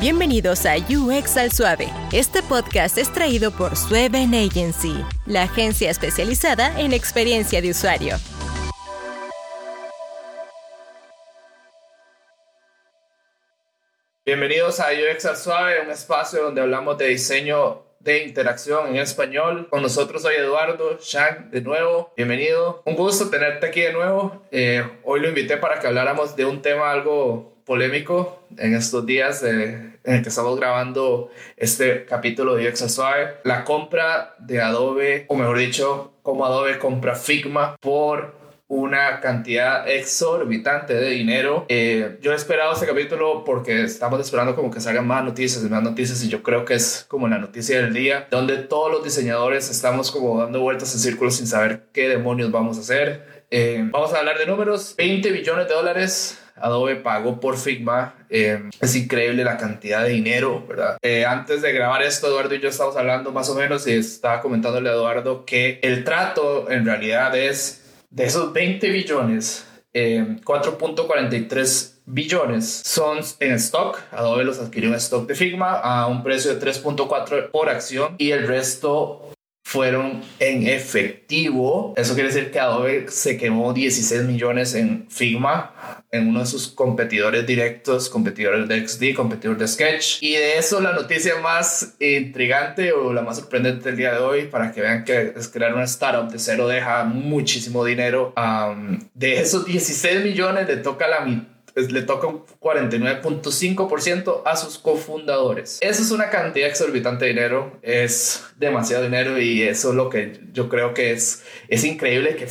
Bienvenidos a UX al Suave. Este podcast es traído por Sueven Agency, la agencia especializada en experiencia de usuario. Bienvenidos a UX al Suave, un espacio donde hablamos de diseño de interacción en español. Con nosotros hoy Eduardo, Shang, de nuevo, bienvenido. Un gusto tenerte aquí de nuevo. Eh, hoy lo invité para que habláramos de un tema algo polémico en estos días en el que estamos grabando este capítulo de UX Suave. La compra de Adobe, o mejor dicho, como Adobe compra Figma por una cantidad exorbitante de dinero. Eh, yo he esperado este capítulo porque estamos esperando como que salgan más noticias más noticias y yo creo que es como la noticia del día donde todos los diseñadores estamos como dando vueltas en círculos sin saber qué demonios vamos a hacer. Eh, vamos a hablar de números. 20 billones de dólares Adobe pagó por Figma. Eh, es increíble la cantidad de dinero, ¿verdad? antes de grabar esto, Eduardo y yo estábamos hablando más o menos y estaba comentándole a Eduardo que el trato en realidad es de esos 20 billones, 4.43 eh, billones son en stock. Adobe los adquirió en stock de Figma a un precio de 3.4 por acción y el resto fueron en efectivo. Eso quiere decir que Adobe se quemó 16 millones en Figma, en uno de sus competidores directos, competidores de XD, competidor de Sketch. Y de eso la noticia más intrigante o la más sorprendente del día de hoy, para que vean que es crear una startup de cero deja muchísimo dinero. de esos 16 millones le toca la mitad le toca un 49.5% a sus cofundadores. Eso es una cantidad exorbitante de dinero, es demasiado dinero y eso es lo que yo creo que es, es increíble que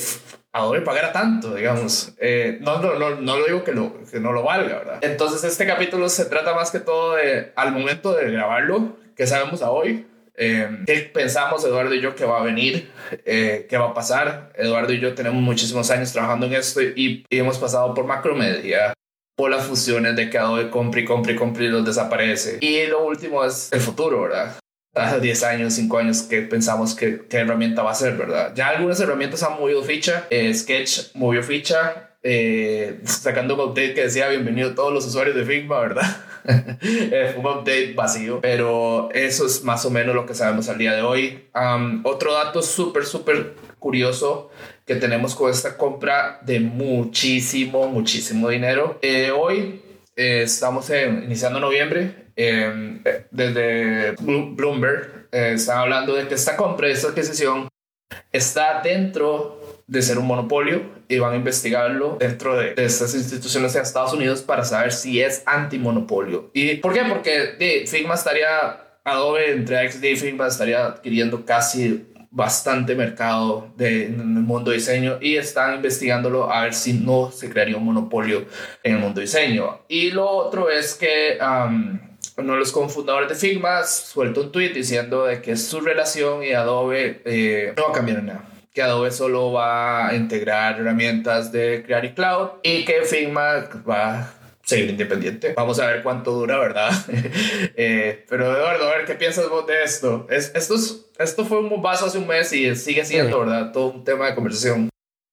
Adobe pagara tanto, digamos. Eh, no, no, no, no, lo digo que, lo, que no lo valga, ¿verdad? Entonces este capítulo se trata más que todo de, al momento de grabarlo, que sabemos a hoy, eh, ¿Qué pensamos Eduardo y yo que va a venir? Eh, ¿Qué va a pasar? Eduardo y yo tenemos muchísimos años trabajando en esto y, y hemos pasado por Macromedia, por las fusiones de que Adobe compre y compre y compre y los desaparece. Y lo último es el futuro, ¿verdad? Hace 10 años, 5 años que pensamos que qué herramienta va a ser, ¿verdad? Ya algunas herramientas han movido ficha. Eh, Sketch movió ficha, eh, sacando un update que decía bienvenido a todos los usuarios de Figma, ¿verdad? eh, un update vacío, pero eso es más o menos lo que sabemos al día de hoy. otro dato súper, súper curioso que tenemos con esta compra de muchísimo, muchísimo dinero. Eh, hoy eh, estamos iniciando noviembre. Em, desde Bloomberg eh, están hablando de que esta compra, esta adquisición, está dentro de ser un monopolio y van a investigarlo dentro de, estas instituciones en Estados Unidos para saber si es antimonopolio. ¿Y por qué? Porque Figma estaría, Adobe entre XD y Figma estaría adquiriendo casi bastante mercado de, en el mundo diseño y están investigándolo a ver si no se crearía un monopolio en el mundo diseño. Y lo otro es que uno de los cofundadores de Figma suelto un tweet diciendo de que su relación y Adobe eh, no va a cambiar nada que Adobe solo va a integrar herramientas de Creative Cloud y que Figma va seguir independiente. Vamos a ver cuánto dura, ¿verdad? Eh, pero Eduardo, a ver, ¿qué piensas vos de esto? Es, esto, es, esto fue un bombazo hace un mes y sigue siendo, ¿verdad? Todo un tema de conversación.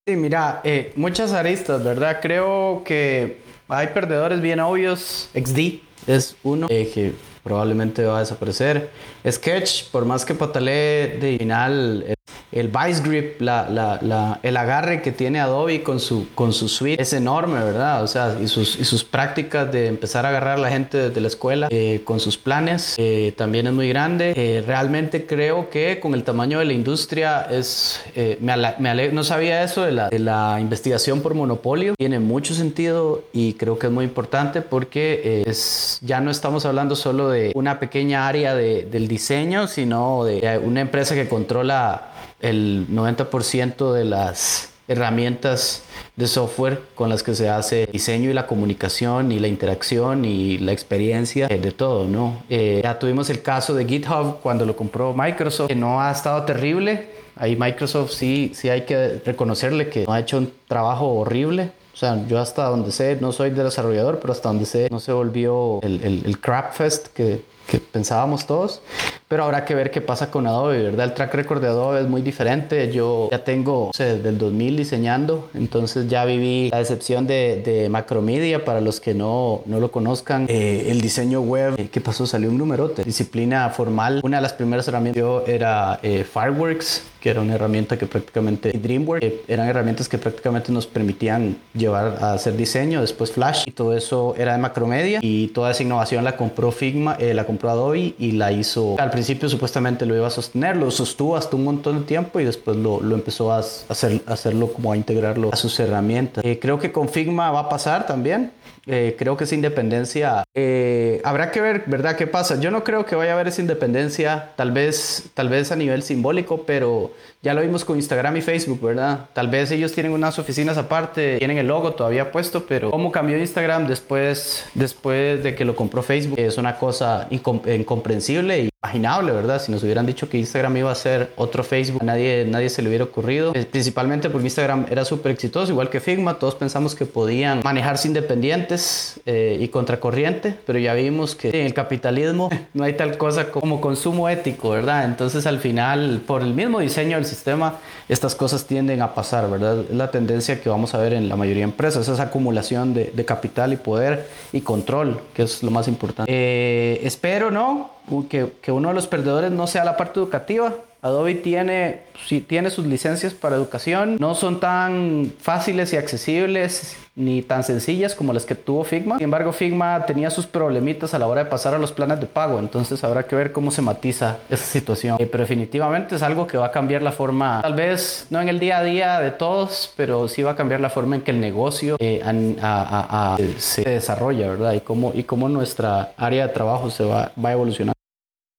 Sí, mira, eh, muchas aristas, ¿verdad? Creo que hay perdedores bien obvios. XD es uno eh, que probablemente va a desaparecer. Sketch, por más que patalee de final el vice grip, la, la, la, el agarre que tiene Adobe con su, con su suite es enorme, ¿verdad? O sea, y sus, y sus prácticas de empezar a agarrar a la gente desde la escuela eh, con sus planes eh, también es muy grande. Eh, realmente creo que con el tamaño de la industria es, me, me no sabía eso de la, de la investigación por monopolio, tiene mucho sentido y creo que es muy importante porque es, ya no estamos hablando solo de una pequeña área de, del diseño, sino de una empresa que controla el 90% de las herramientas de software con las que se hace el diseño y la comunicación y la interacción y la experiencia de todo, ¿no? Eh, ya tuvimos el caso de GitHub cuando lo compró Microsoft, que no ha estado terrible. Ahí Microsoft sí, sí hay que reconocerle que no ha hecho un trabajo horrible. O sea, yo hasta donde sé, no soy desarrollador, pero hasta donde sé, no se volvió el, el, el crap fest que, que pensábamos todos. pero habrá que ver qué pasa con Adobe, ¿verdad? El track record de Adobe es muy diferente. Yo ya tengo, desde el 2000 diseñando, entonces ya viví la decepción de, de Macromedia, para los que no, no lo conozcan. Eh, el diseño web, eh, ¿qué pasó? Salió un numerote. Disciplina formal. Una de las primeras herramientas yo era eh, Fireworks, que era una herramienta que prácticamente, DreamWorks, eran herramientas que prácticamente nos permitían llevar a hacer diseño, después Flash, y todo eso era de Macromedia, y toda esa innovación la compró Figma, la compró Adobe y la hizo al principio supuestamente lo iba a sostener, lo sostuvo hasta un montón de tiempo y después lo, lo empezó a, hacer, hacerlo como a integrarlo a sus herramientas. Eh, creo que con Figma va a pasar también. Eh, creo que esa independencia eh, habrá que ver, ¿verdad? ¿Qué pasa? Yo no creo que vaya a haber esa independencia, tal vez, tal vez a nivel simbólico, pero ya lo vimos con Instagram y Facebook, ¿verdad? Tal vez ellos tienen unas oficinas aparte, tienen el logo todavía puesto, pero cómo cambió Instagram después, después de que lo compró Facebook es una cosa incomprensible y imaginable, ¿verdad? Si nos hubieran dicho que Instagram iba a ser otro Facebook, nadie, nadie se le hubiera ocurrido. Eh, principalmente porque Instagram era súper exitoso, igual que Figma, todos pensamos que podían manejarse independientes eh, y contracorriente, pero ya vimos que en el capitalismo no hay tal cosa como consumo ético, ¿verdad? Entonces al final, por el mismo diseño del sistema, estas cosas tienden a pasar, ¿verdad? Es la tendencia que vamos a ver en la mayoría de empresas, esa acumulación de, de capital y poder y control, que es lo más importante. Eh, espero, ¿no? Que, que, uno de los perdedores no sea la parte educativa. Adobe tiene, sí, tiene sus licencias para educación, no son tan fáciles y accesibles ni tan sencillas como las que tuvo Figma. Sin embargo, Figma tenía sus problemitas a la hora de pasar a los planes de pago, entonces habrá que ver cómo se matiza esa situación. Eh, pero definitivamente es algo que va a cambiar la forma, tal vez no en el día a día de todos, pero sí va a cambiar la forma en que el negocio eh, a, a, se desarrolla, ¿verdad? Y cómo, y cómo nuestra área de trabajo se va, va a evolucionar.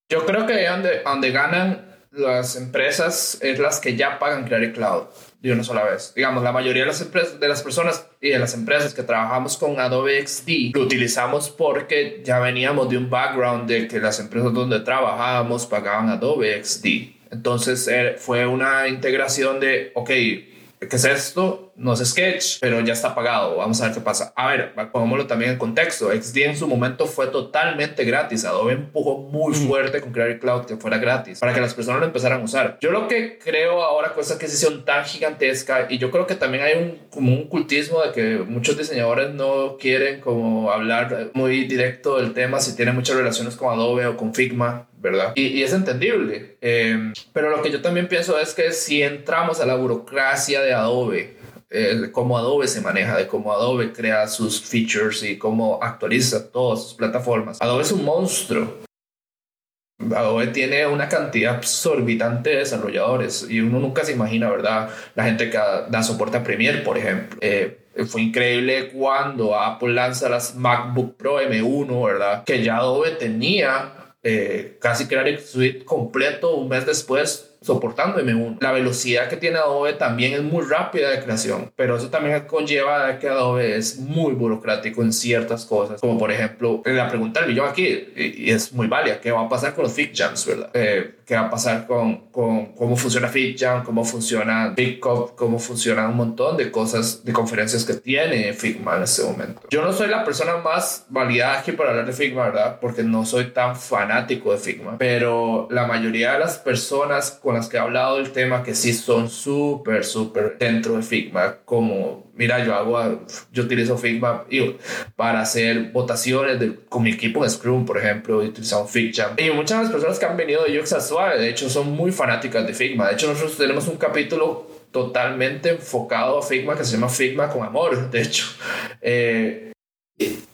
Yo creo que donde, donde ganan las empresas es las que ya pagan Creative Cloud de una sola vez. Digamos, la mayoría de las, empresas, de las personas y de las empresas que trabajamos con Adobe XD lo utilizamos porque ya veníamos de un background de que las empresas donde trabajábamos pagaban Adobe XD. Entonces eh, fue una integración de, ok, ¿qué es esto? No es Sketch, pero ya está pagado. Vamos a ver qué pasa. A ver, pongámoslo también en contexto. XD en su momento fue totalmente gratis. Adobe empujó muy fuerte con Creative Cloud que fuera gratis para que las personas lo empezaran a usar. Yo lo que creo ahora con esta adquisición tan gigantesca y yo creo que también hay un, como un cultismo de que muchos diseñadores no quieren como hablar muy directo del tema si tienen muchas relaciones con Adobe o con Figma, ¿verdad? Y, es entendible. Eh, pero lo que yo también pienso es que si entramos a la burocracia de Adobe, cómo Adobe se maneja, de cómo Adobe crea sus features y cómo actualiza todas sus plataformas. Adobe es un monstruo. Adobe tiene una cantidad absorbitante de desarrolladores y uno nunca se imagina, ¿verdad? La gente que da soporte a Premiere, por ejemplo. Eh, fue increíble cuando Apple lanza las MacBook Pro M1, ¿verdad? Que ya Adobe tenía eh, casi Creative Suite completo un mes después soportando M1. La velocidad que tiene Adobe también es muy rápida de creación, pero eso también conlleva que Adobe es muy burocrático en ciertas cosas, como por ejemplo, la pregunta del millón aquí, y es muy válida, ¿qué va a pasar con los FigJams, verdad? Eh, ¿Qué va a pasar con, con cómo funciona FigJam, cómo funciona FigCop, cómo funciona un montón de cosas, de conferencias que tiene Figma en este momento? Yo no soy la persona más validada aquí para hablar de Figma, ¿verdad? Porque no soy tan fanático de Figma, pero la mayoría de las personas con las que he hablado del tema que sí son súper, súper dentro de Figma, como, mira, yo hago, yo utilizo Figma para hacer votaciones de, con mi equipo en Scrum, por ejemplo, y utilizamos Figma. Y muchas de las personas que han venido de UX Suave, de hecho, son muy fanáticas de Figma. De hecho, nosotros tenemos un capítulo totalmente enfocado a Figma que se llama Figma con amor, de hecho. Eh,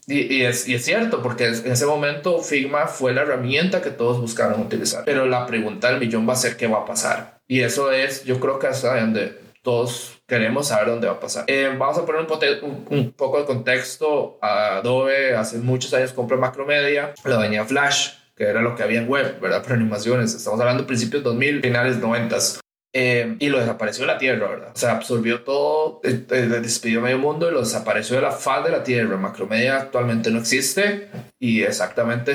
y, es, y, es, cierto, porque en ese momento Figma fue la herramienta que todos buscaron utilizar. Pero la pregunta del millón va a ser qué va a pasar. Y eso es, yo creo que hasta donde todos queremos saber dónde va a pasar. Eh, vamos a poner un, poco de contexto. Adobe hace muchos años compró Macromedia, la venía Flash, que era lo que había en web, ¿verdad? Para animaciones. Estamos hablando de principios 2000, finales 90. Eh, y lo desapareció de la Tierra, ¿verdad? O sea, absorbió todo, eh, eh, despidió medio mundo y lo desapareció de la faz de la Tierra. Macromedia actualmente no existe y exactamente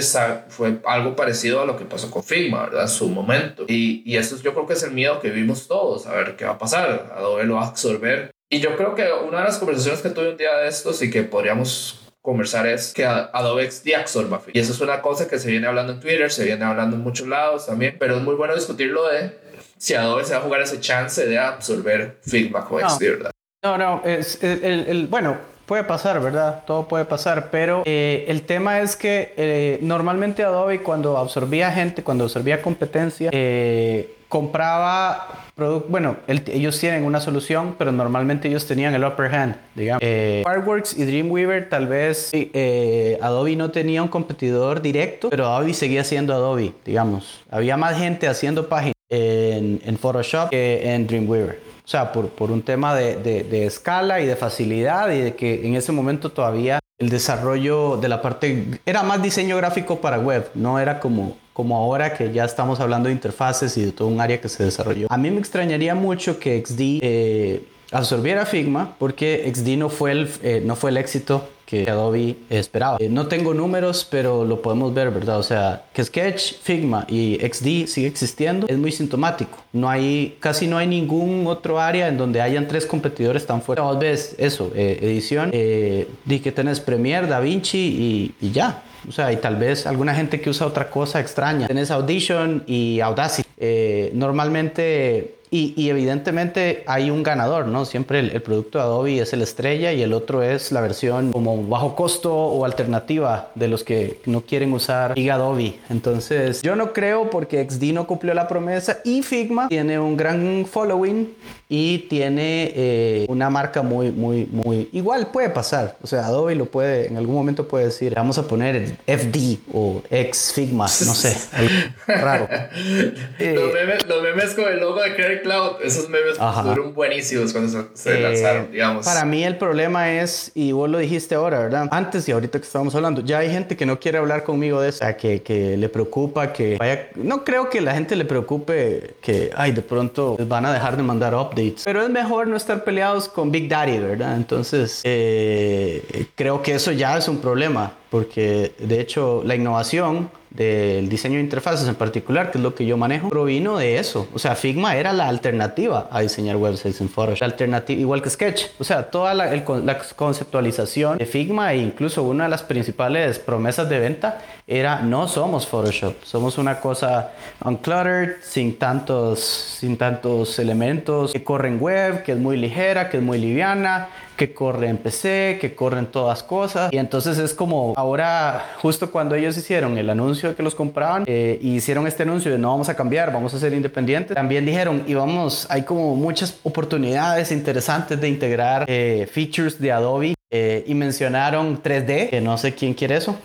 fue algo parecido a lo que pasó con Figma, ¿verdad? En su momento. Y, y eso yo creo que es el miedo que vimos todos, a ver qué va a pasar. Adobe lo va a absorber. Y yo creo que una de las conversaciones que tuve un día de estos y que podríamos conversar es que Adobe XD absorba. Y eso es una cosa que se viene hablando en Twitter, se viene hablando en muchos lados también, pero es muy bueno discutirlo de si Adobe se va a jugar ese chance de absorber Figma con XD, ¿verdad? No, no, es, el, bueno, puede pasar, ¿verdad? Todo puede pasar, pero eh, el tema es que eh, normalmente Adobe cuando absorbía gente, cuando absorbía competencia, eh, compraba productos, bueno, ellos tienen una solución, pero normalmente ellos tenían el upper hand, digamos. Fireworks y Dreamweaver tal vez Adobe no tenía un competidor directo, pero Adobe seguía siendo Adobe, digamos. Había más gente haciendo páginas en, en Photoshop que en Dreamweaver. O sea, por, por un tema de, de, escala y de facilidad y de que en ese momento todavía el desarrollo de la parte era más diseño gráfico para web, no era como, como ahora que ya estamos hablando de interfaces y de todo un área que se desarrolló. A mí me extrañaría mucho que XD eh, absorbiera Figma porque XD no fue el, eh, no fue el éxito que Adobe esperaba. Eh, no tengo números, pero lo podemos ver, ¿verdad? O sea, que Sketch, Figma y XD sigue existiendo es muy sintomático. No hay, casi no hay ningún otro área en donde hayan tres competidores tan fuertes. Tal vez eso, eh, edición, eh, que tenés Premiere, DaVinci y, y ya. O sea, y tal vez alguna gente que usa otra cosa extraña. Tenés Audition y Audacity. Eh, normalmente y, evidentemente hay un ganador, ¿no? Siempre el, producto de Adobe es el estrella y el otro es la versión como bajo costo o alternativa de los que no quieren usar Adobe. Entonces, yo no creo porque XD no cumplió la promesa y Figma tiene un gran following y tiene eh, una marca muy, muy, muy igual puede pasar. O sea, Adobe lo puede, en algún momento puede decir, vamos a poner FD o X Figma, no sé, raro. los, memes, los memes con el logo de Cloud, esos memes fueron buenísimos cuando se, eh, lanzaron, digamos. Para mí el problema es, y vos lo dijiste ahora, ¿verdad? Antes y ahorita que estábamos hablando, ya hay gente que no quiere hablar conmigo de eso, que, que le preocupa que vaya... No creo que la gente le preocupe que, ay, de pronto van a dejar de mandar updates, pero es mejor no estar peleados con Big Daddy, ¿verdad? Entonces, eh, creo que eso ya es un problema, porque de hecho la innovación del diseño de interfaces en particular, que es lo que yo manejo, provino de eso. O sea, Figma era la alternativa a diseñar websites en Photoshop. alternativa, igual que Sketch. O sea, toda la, la, conceptualización de Figma e incluso una de las principales promesas de venta era no somos Photoshop, somos una cosa uncluttered, sin tantos, sin tantos elementos, que corre en web, que es muy ligera, que es muy liviana, que corre en PC, que corren todas cosas. Y entonces es como ahora, justo cuando ellos hicieron el anuncio de que los compraban, eh, hicieron este anuncio de no vamos a cambiar, vamos a ser independientes, también dijeron, y vamos, hay como muchas oportunidades interesantes de integrar eh, features de Adobe. Eh, y mencionaron 3D, que no sé quién quiere eso.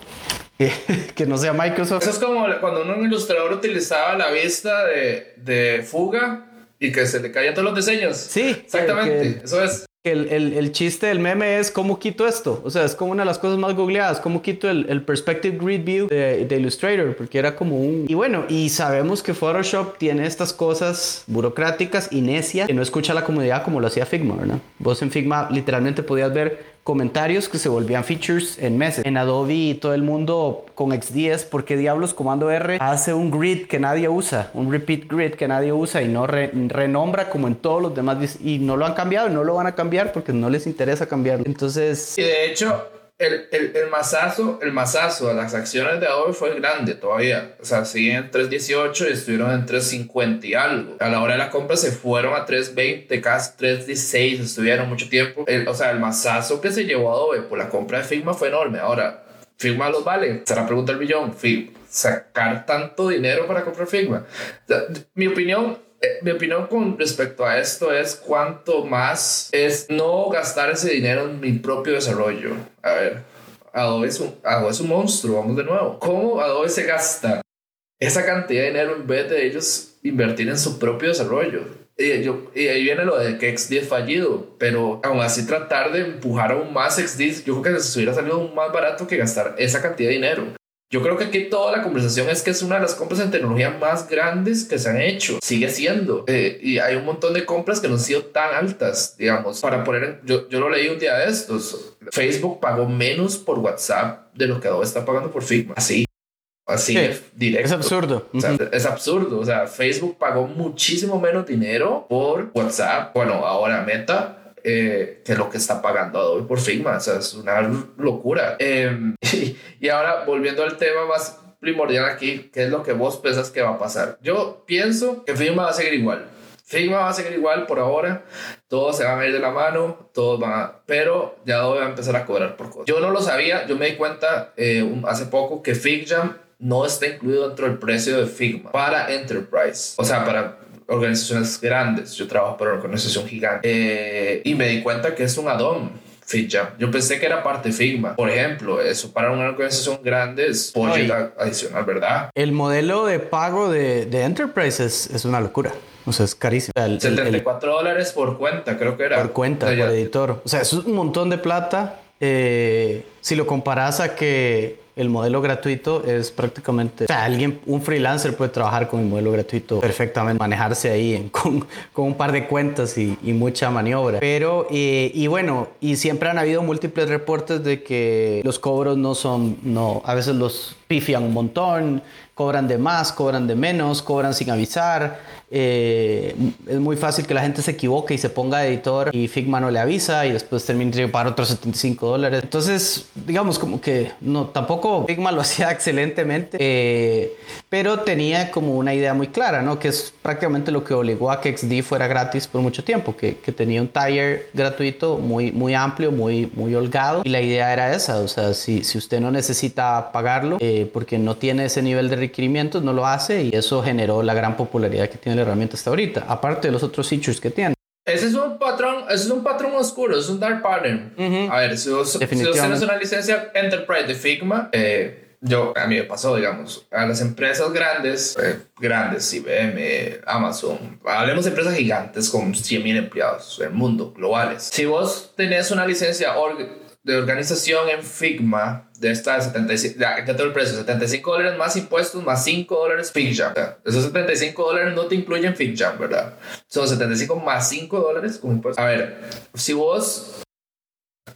que no sea Microsoft. Eso es como cuando un ilustrador utilizaba la vista de, de fuga y que se le caían todos los diseños. Sí, exactamente. Eso es el, el, el, chiste del meme es cómo quito esto. O sea, es como una de las cosas más googleadas. Cómo quito el, el Perspective Grid View de, de, Illustrator. Porque era como un... Y bueno, y sabemos que Photoshop tiene estas cosas burocráticas y necias que no escucha la comunidad como lo hacía Figma, ¿verdad? Vos en Figma literalmente podías ver comentarios que se volvían features en meses. En Adobe y todo el mundo con X10, porque diablos Comando R hace un grid que nadie usa, un repeat grid que nadie usa y no renombra como en todos los demás y no lo han cambiado y no lo van a cambiar porque no les interesa cambiarlo. Entonces... Y de hecho, el, el, el, masazo, el masazo a las acciones de Adobe fue grande todavía. O sea, siguen en 3.18 y estuvieron en 3.50 y algo. A la hora de la compra se fueron a 3.20, casi 3.16, estuvieron mucho tiempo. o sea, el masazo que se llevó Adobe por la compra de Figma fue enorme. Ahora, ¿Figma los vale? Se la pregunta el billón. sacar tanto dinero para comprar Figma. mi opinión mi opinión con respecto a esto es cuánto más es no gastar ese dinero en mi propio desarrollo. A ver, Adobe es un, Adobe es un monstruo, vamos de nuevo. ¿Cómo Adobe se gasta esa cantidad de dinero en vez de ellos invertir en su propio desarrollo? Y, yo, y ahí viene lo de que XD es fallido, pero aún así tratar de empujar aún más XD, yo creo que se hubiera salido más barato que gastar esa cantidad de dinero. Yo creo que aquí toda la conversación es que es una de las compras en tecnología más grandes que se han hecho. Sigue siendo. Eh, y hay un montón de compras que no han sido tan altas, digamos. Para poner, yo, yo lo leí un día de estos. Facebook pagó menos por WhatsApp de lo que Adobe está pagando por Figma. Así. Así directo. Es absurdo. Es absurdo. O sea, Facebook pagó muchísimo menos dinero por WhatsApp. Bueno, ahora Meta eh, que lo que está pagando Adobe por Figma. O sea, es una locura. Em, y, ahora, volviendo al tema más primordial aquí, ¿qué es lo que vos pensás que va a pasar? Yo pienso que Figma va a seguir igual. Figma va a seguir igual por ahora, todos se van a ir de la mano, todos van a... Pero ya Adobe va a empezar a cobrar por cosas. Yo no lo sabía, yo me di cuenta eh, hace poco que FigJam no está incluido dentro del precio de Figma para Enterprise. O sea, para organizaciones grandes. Yo trabajo para una organización gigante. Eh, y me di cuenta que es un add-on. Yo pensé que era parte Figma. Por ejemplo, eso para una organización grande es adicional, ¿verdad? El modelo de pago de, de Enterprise es, es, una locura. O sea, es carísimo. 74 dólares por cuenta, creo que era. Por cuenta, por editor. O sea, es un montón de plata. Eh, si lo comparas a que el modelo gratuito es prácticamente, o sea, alguien, un freelancer puede trabajar con el modelo gratuito perfectamente, manejarse ahí con, con, un par de cuentas y, y mucha maniobra. Pero, eh, y bueno, y siempre han habido múltiples reportes de que los cobros no son, no, a veces los pifian un montón, cobran de más, cobran de menos, cobran sin avisar. Eh, es muy fácil que la gente se equivoque y se ponga editor y Figma no le avisa y después termine de pagar otros 75 dólares. Entonces, digamos como que no, tampoco Figma lo hacía excelentemente, eh, pero tenía como una idea muy clara, ¿no? Que es prácticamente lo que obligó a que XD fuera gratis por mucho tiempo, que, que tenía un taller gratuito muy, muy amplio, muy, muy holgado y la idea era esa, o sea, si, si usted no necesita pagarlo eh, porque no tiene ese nivel de requerimientos, no lo hace y eso generó la gran popularidad que tiene la herramienta hasta ahorita, aparte de los otros features que tiene. Ese es un patrón, ese es un patrón oscuro, es un dark pattern. A ver, si vos, si tienes una licencia Enterprise de Figma, eh, yo, a mí me pasó, digamos, a las empresas grandes, eh, grandes, IBM, Amazon, hablemos de empresas gigantes con 100.000 empleados en el mundo, globales. Si vos tenés una licencia de organización en Figma de esta de 75, ya, ya el precio, 75 dólares más impuestos más 5 dólares FigJam. esos 75 dólares no te incluyen FigJam, ¿verdad? Son 75 más 5 dólares como impuestos. A ver, si vos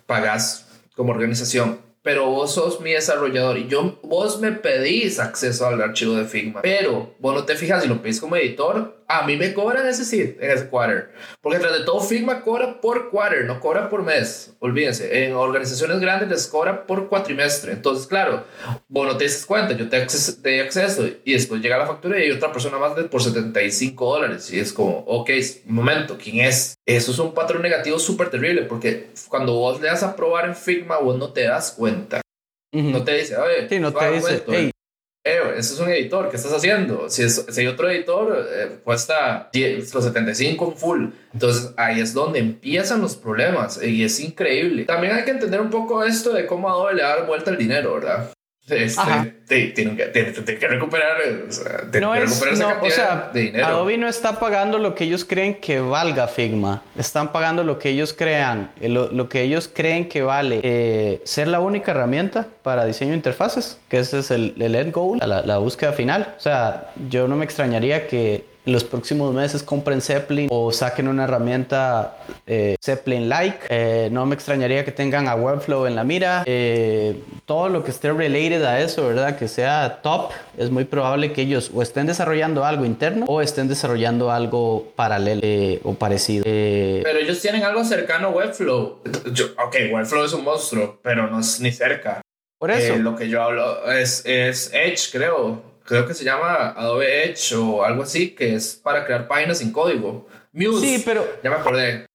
pagas como organización pero vos sos mi desarrollador y yo, vos me pedís acceso al archivo de Figma, pero vos no te fijas si lo pedís como editor, a mí me cobran ese sí, en ese quarter. Porque tras de todo, Figma cobra por quarter, no cobra por mes. Olvídense, en organizaciones grandes les cobra por cuatrimestre. Entonces, claro, vos no te das cuenta, yo te, doy acceso y después llega la factura y hay otra persona más de por 75 dólares. Y es como, ok, un momento, ¿quién es? Eso es un patrón negativo súper terrible porque cuando vos le das a probar en Figma, vos no te das cuenta. No te dice, oye, sí, no te dice, hey, ese es un editor, ¿qué estás haciendo? Si, si hay otro editor, eh, cuesta los 75 en full. Entonces ahí es donde empiezan los problemas y es increíble. También hay que entender un poco esto de cómo Adobe le da vuelta el dinero, ¿verdad? Este, tienen, que, que, recuperar, o sea, no es, o sea, de dinero. Adobe no está pagando lo que ellos creen que valga Figma. Están pagando lo que ellos crean, eh, lo, lo que ellos creen que vale eh, ser la única herramienta para diseño de interfaces, que ese es el, el end goal, la, la búsqueda final. O sea, yo no me extrañaría que en los próximos meses compren Zeppelin o saquen una herramienta eh, Zeppelin-like. Eh, no me extrañaría que tengan a Webflow en la mira. Eh, todo lo que esté related a eso, ¿verdad? Que sea top, es muy probable que ellos o estén desarrollando algo interno o estén desarrollando algo paralelo o parecido. pero ellos tienen algo cercano a Webflow. ok, Webflow es un monstruo, pero no es ni cerca. Por eso. lo que yo hablo es, es Edge, creo creo que se llama Adobe Edge o algo así, que es para crear páginas sin código. Muse. Sí, pero. Ya me acordé.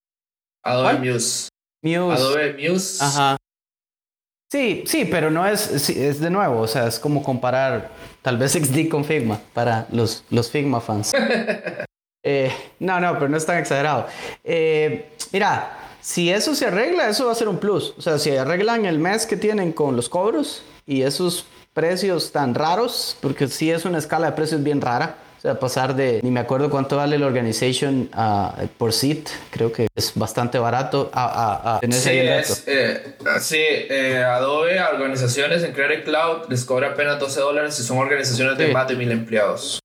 Adobe Muse. Muse. Adobe Muse. Ajá. Sí, sí, pero no es, es de nuevo, o sea, es como comparar tal vez XD con Figma para los, los Figma fans. Eh, no, no, pero no es tan exagerado. Eh, mira, si eso se arregla, eso va a ser un plus. O sea, si arreglan el mes que tienen con los cobros y esos precios tan raros, porque sí es una escala de precios bien rara. O sea, pasar de, ni me acuerdo cuánto vale la organization uh, por seat, creo que es bastante barato a, a, tener sí, es, eh, sí eh, Adobe a organizaciones en Creative Cloud les cobra apenas 12 dólares si son organizaciones de más de mil empleados.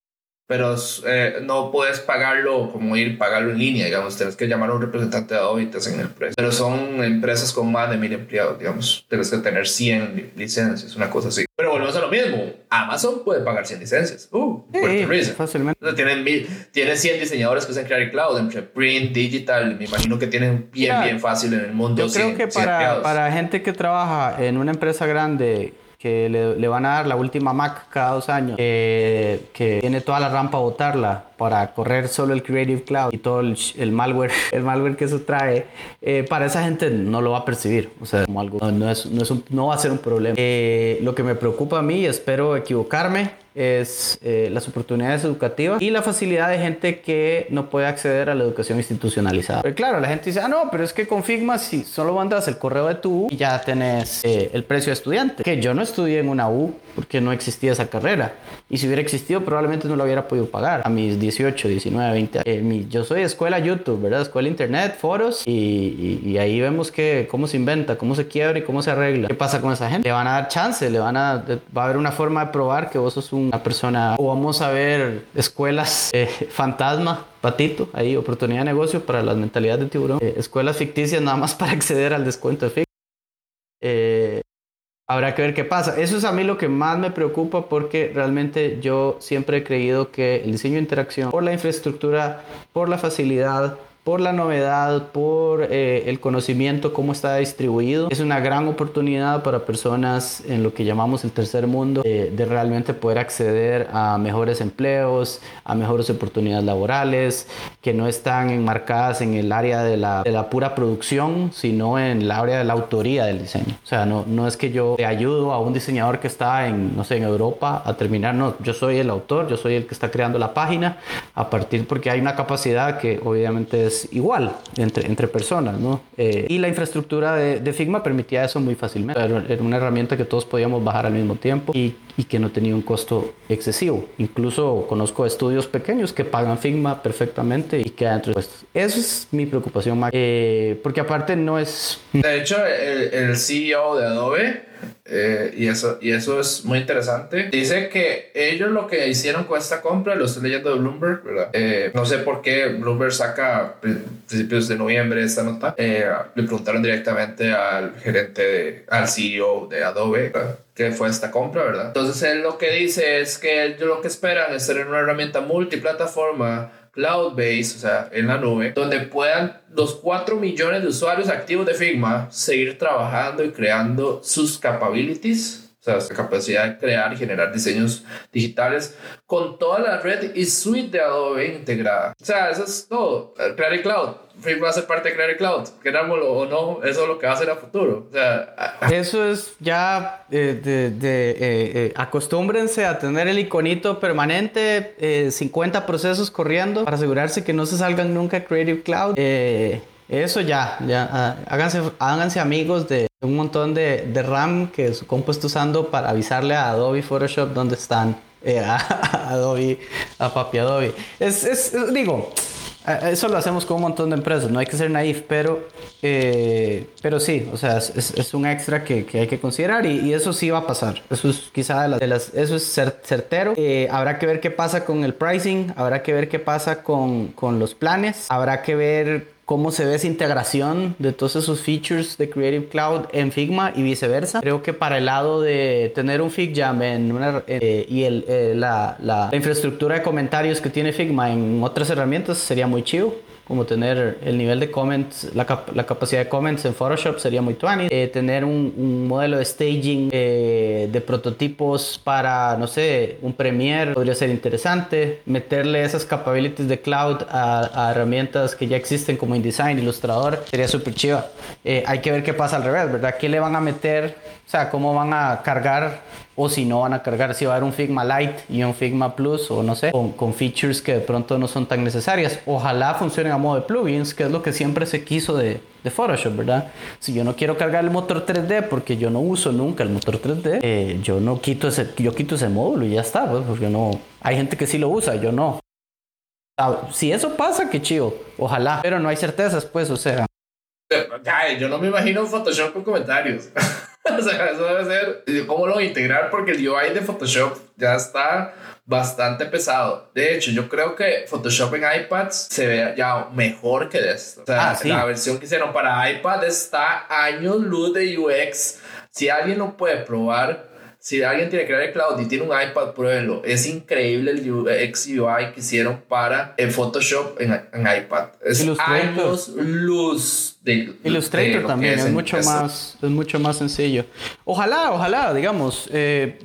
Pero eh, no puedes pagarlo como ir pagarlo en línea, digamos, tienes que llamar a un representante de Adobe y te hacen el precio. Pero son empresas con más de mil empleados, digamos, tienes que tener 100 licencias, una cosa así. Pero volvemos a lo mismo, Amazon puede pagar 100 licencias. Uh, fácilmente. tienen, tienen 100 diseñadores que usan Creative Cloud, entre print, digital, me imagino que tienen bien, bien fácil en el mundo. Yo creo que para, para gente que trabaja en una empresa grande que le, le, van a dar la última Mac cada dos años, que tiene toda la rampa a botarla para correr solo el Creative Cloud y todo el, el malware, el malware que eso trae, eh, para esa gente no lo va a percibir, o sea, como algo, no, es, no, es un, no va a ser un problema. Eh, lo que me preocupa a mí, espero equivocarme, es eh, las oportunidades educativas y la facilidad de gente que no puede acceder a la educación institucionalizada. Pero claro, la gente dice, ah, no, pero es que con Figma si solo mandas el correo de tu U y ya tenés eh, el precio de estudiante. Que yo no estudié en una U porque no existía esa carrera. Y si hubiera existido, probablemente no lo hubiera podido pagar a mis 18, 19, 20 años. yo soy escuela YouTube, ¿verdad? Escuela Internet, foros y, y, ahí vemos que cómo se inventa, cómo se quiebra y cómo se arregla. ¿Qué pasa con esa gente? Le van a dar chance, le van a, va a haber una forma de probar que vos sos un una persona o vamos a ver escuelas eh, fantasma, patito, ahí oportunidad de negocio para las mentalidades de tiburón, eh, escuelas ficticias nada más para acceder al descuento de FIC. Eh, habrá que ver qué pasa. Eso es a mí lo que más me preocupa porque realmente yo siempre he creído que el diseño de interacción, por la infraestructura, por la facilidad, por la novedad, por eh, el conocimiento, cómo está distribuido. Es una gran oportunidad para personas en lo que llamamos el tercer mundo eh, de realmente poder acceder a mejores empleos, a mejores oportunidades laborales, que no están enmarcadas en el área de la, de la pura producción, sino en el área de la autoría del diseño. O sea, no, no es que yo te ayudo a un diseñador que está en, no sé, en Europa a terminar, no, yo soy el autor, yo soy el que está creando la página, a partir porque hay una capacidad que obviamente es igual entre, entre personas, ¿no? Eh, y la infraestructura de, de, Figma permitía eso muy fácilmente. Era, una herramienta que todos podíamos bajar al mismo tiempo y, y, que no tenía un costo excesivo. Incluso conozco estudios pequeños que pagan Figma perfectamente y quedan entre pues, Eso es mi preocupación más. Eh, porque aparte no es... De hecho, el, el CEO de Adobe eh, y, eso, y eso es muy interesante. Dice que ellos lo que hicieron con esta compra, lo estoy leyendo de Bloomberg, ¿verdad? Eh, no sé por qué Bloomberg saca principios de noviembre esta nota. Eh, le preguntaron directamente al gerente, de, al CEO de Adobe, que fue esta compra, ¿verdad? Entonces él lo que dice es que ellos lo que esperan es tener una herramienta multiplataforma cloud-based, o sea, en la nube, donde puedan los 4 millones de usuarios activos de Figma seguir trabajando y creando sus capabilities o sea, capacidad de crear y generar diseños digitales con toda la red y suite de Adobe integrada. O sea, eso es todo. Creative Cloud. Figma va a ser parte de Creative Cloud. Querámoslo o no, eso es lo que va a ser a futuro. O sea, eso es ya eh, de, de eh, eh, acostúmbrense a tener el iconito permanente, 50 procesos corriendo para asegurarse que no se salgan nunca Creative Cloud. Eso ya, ya ah, háganse, háganse amigos de un montón de, de, RAM que su compu está usando para avisarle a Adobe Photoshop dónde están, eh, a, Adobe, a papi Adobe. Es, es, digo, eso lo hacemos con un montón de empresas, no hay que ser naif, pero, eh, pero sí, o sea, es, es un extra que, que, hay que considerar y, y, eso sí va a pasar. Eso es quizá de las, de las eso es certero. Eh, habrá que ver qué pasa con el pricing, habrá que ver qué pasa con, con los planes, habrá que ver cómo se ve esa integración de todos esos features de Creative Cloud en Figma y viceversa. Creo que para el lado de tener un FigJam en una, eh, y eh, la, la, infraestructura de comentarios que tiene Figma en otras herramientas sería muy chido como tener el nivel de comments, la, cap la capacidad de comments en Photoshop sería muy tuani. Eh, tener un, un, modelo de staging eh, de prototipos para, no sé, un Premiere podría ser interesante. Meterle esas capabilities de cloud a, a herramientas que ya existen como InDesign, Illustrator, sería súper chiva. Eh, hay que ver qué pasa al revés, ¿verdad? ¿Qué le van a meter? O sea, cómo van a cargar o si no van a cargar, si va a haber un Figma Lite y un Figma Plus o no sé, con, con, features que de pronto no son tan necesarias. Ojalá funcionen a modo de plugins, que es lo que siempre se quiso de, de Photoshop, ¿verdad? Si yo no quiero cargar el motor 3D porque yo no uso nunca el motor 3D, eh, yo no quito ese, yo quito ese módulo y ya está, pues, porque no, hay gente que sí lo usa, yo no. Ah, si eso pasa, qué chido, ojalá, pero no hay certezas, pues, o sea. Yo no me imagino un Photoshop con comentarios. o sea, eso debe ser. ¿Cómo lo integrar? Porque el UI de Photoshop ya está bastante pesado. De hecho, yo creo que Photoshop en iPads se ve ya mejor que de esto. O sea, Ah, sí. la versión que hicieron para iPad está años luz de UX. Si alguien lo puede probar, si alguien tiene que crear el cloud y tiene un iPad, pruébelo. Es increíble el UX UI que hicieron para el Photoshop en, en iPad. Es Illustrator. años luz de de Illustrator que también es en mucho más es mucho más sencillo. Ojalá, ojalá, digamos, eh,